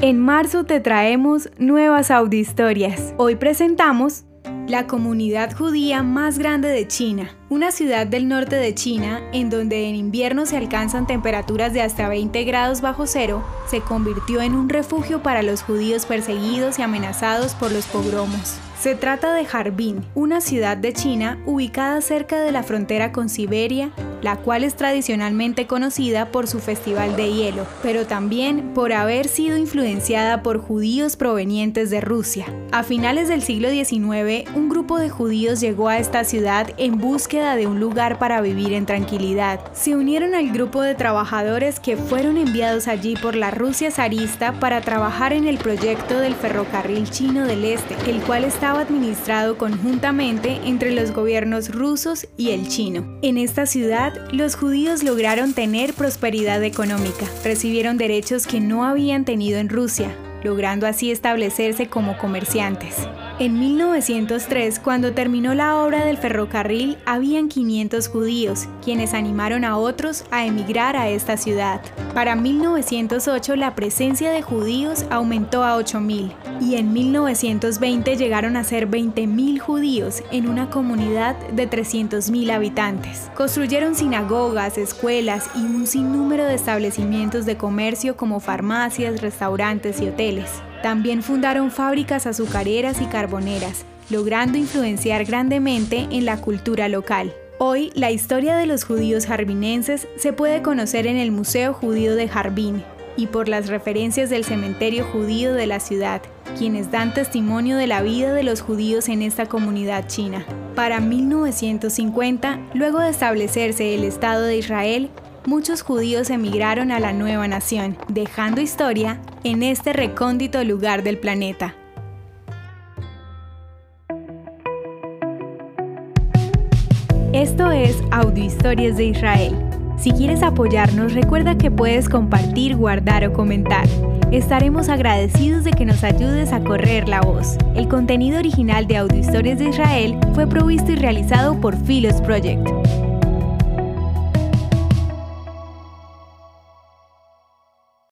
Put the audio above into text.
En marzo te traemos nuevas audiohistorias. Hoy presentamos la comunidad judía más grande de China, una ciudad del norte de China en donde en invierno se alcanzan temperaturas de hasta 20 grados bajo cero, se convirtió en un refugio para los judíos perseguidos y amenazados por los pogromos. Se trata de Harbin, una ciudad de China ubicada cerca de la frontera con Siberia, la cual es tradicionalmente conocida por su festival de hielo, pero también por haber sido influenciada por judíos provenientes de Rusia. A finales del siglo XIX, un grupo de judíos llegó a esta ciudad en búsqueda de un lugar para vivir en tranquilidad. Se unieron al grupo de trabajadores que fueron enviados allí por la Rusia zarista para trabajar en el proyecto del ferrocarril chino del Este, el cual está administrado conjuntamente entre los gobiernos rusos y el chino. En esta ciudad, los judíos lograron tener prosperidad económica, recibieron derechos que no habían tenido en Rusia, logrando así establecerse como comerciantes. En 1903, cuando terminó la obra del ferrocarril, habían 500 judíos, quienes animaron a otros a emigrar a esta ciudad. Para 1908 la presencia de judíos aumentó a 8.000 y en 1920 llegaron a ser 20.000 judíos en una comunidad de 300.000 habitantes. Construyeron sinagogas, escuelas y un sinnúmero de establecimientos de comercio como farmacias, restaurantes y hoteles. También fundaron fábricas azucareras y carboneras, logrando influenciar grandemente en la cultura local. Hoy, la historia de los judíos jarbinenses se puede conocer en el Museo Judío de Jarbín y por las referencias del cementerio judío de la ciudad, quienes dan testimonio de la vida de los judíos en esta comunidad china. Para 1950, luego de establecerse el Estado de Israel, muchos judíos emigraron a la nueva nación, dejando historia en este recóndito lugar del planeta. Esto es Audio Historias de Israel. Si quieres apoyarnos, recuerda que puedes compartir, guardar o comentar. Estaremos agradecidos de que nos ayudes a correr la voz. El contenido original de Audio Historias de Israel fue provisto y realizado por Philos Project.